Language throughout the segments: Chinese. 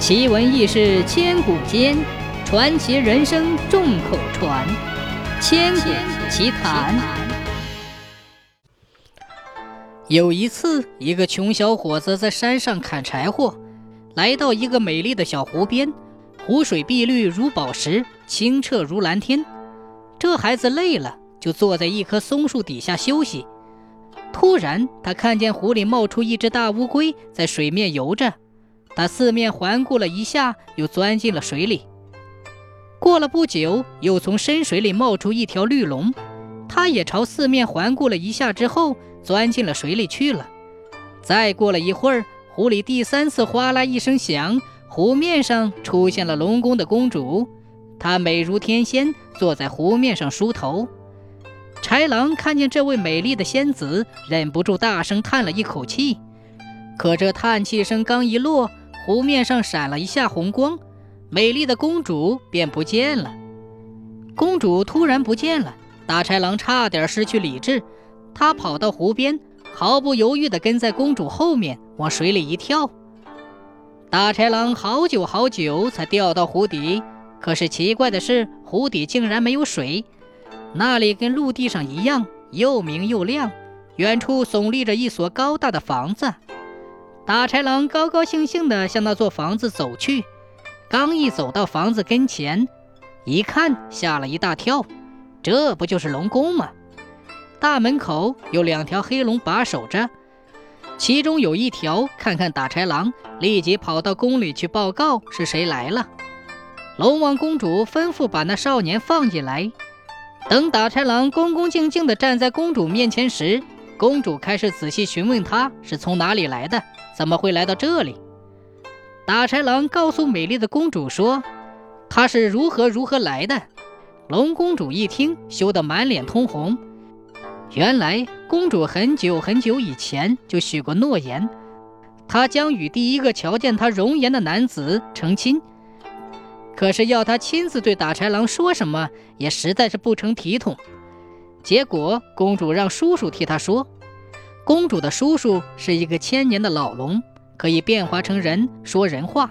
奇闻异事千古间，传奇人生众口传。千古奇谈。有一次，一个穷小伙子在山上砍柴火，来到一个美丽的小湖边，湖水碧绿如宝石，清澈如蓝天。这孩子累了，就坐在一棵松树底下休息。突然，他看见湖里冒出一只大乌龟，在水面游着。他四面环顾了一下，又钻进了水里。过了不久，又从深水里冒出一条绿龙，它也朝四面环顾了一下之后，钻进了水里去了。再过了一会儿，湖里第三次哗啦一声响，湖面上出现了龙宫的公主，她美如天仙，坐在湖面上梳头。豺狼看见这位美丽的仙子，忍不住大声叹了一口气。可这叹气声刚一落，湖面上闪了一下红光，美丽的公主便不见了。公主突然不见了，大豺狼差点失去理智。他跑到湖边，毫不犹豫地跟在公主后面，往水里一跳。大豺狼好久好久才掉到湖底，可是奇怪的是，湖底竟然没有水，那里跟陆地上一样，又明又亮。远处耸立着一所高大的房子。大豺狼高高兴兴地向那座房子走去，刚一走到房子跟前，一看吓了一大跳，这不就是龙宫吗？大门口有两条黑龙把守着，其中有一条看看大豺狼，立即跑到宫里去报告是谁来了。龙王公主吩咐把那少年放进来，等大豺狼恭恭敬敬地站在公主面前时，公主开始仔细询问他是从哪里来的。怎么会来到这里？打豺狼告诉美丽的公主说：“他是如何如何来的。”龙公主一听，羞得满脸通红。原来，公主很久很久以前就许过诺言，她将与第一个瞧见她容颜的男子成亲。可是要她亲自对打豺狼说什么，也实在是不成体统。结果，公主让叔叔替她说。公主的叔叔是一个千年的老龙，可以变化成人说人话。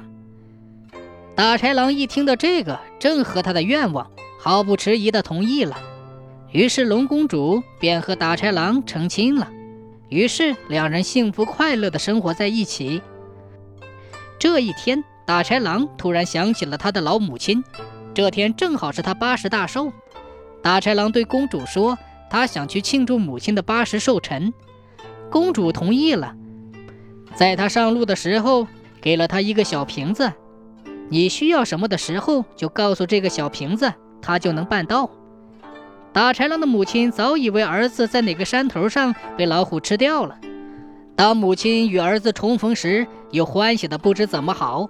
大豺狼一听到这个，正合他的愿望，毫不迟疑地同意了。于是龙公主便和大豺狼成亲了。于是两人幸福快乐地生活在一起。这一天，大豺狼突然想起了他的老母亲。这天正好是他八十大寿。大豺狼对公主说：“他想去庆祝母亲的八十寿辰。”公主同意了，在他上路的时候，给了他一个小瓶子。你需要什么的时候，就告诉这个小瓶子，他就能办到。大豺狼的母亲早以为儿子在哪个山头上被老虎吃掉了。当母亲与儿子重逢时，又欢喜的不知怎么好。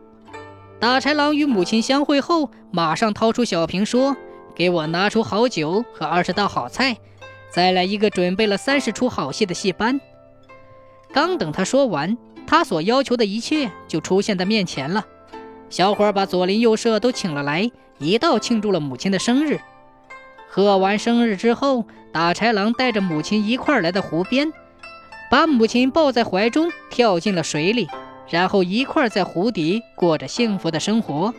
大豺狼与母亲相会后，马上掏出小瓶说：“给我拿出好酒和二十道好菜，再来一个准备了三十出好戏的戏班。”刚等他说完，他所要求的一切就出现在面前了。小伙把左邻右舍都请了来，一道庆祝了母亲的生日。喝完生日之后，大豺狼带着母亲一块儿来到湖边，把母亲抱在怀中，跳进了水里，然后一块儿在湖底过着幸福的生活。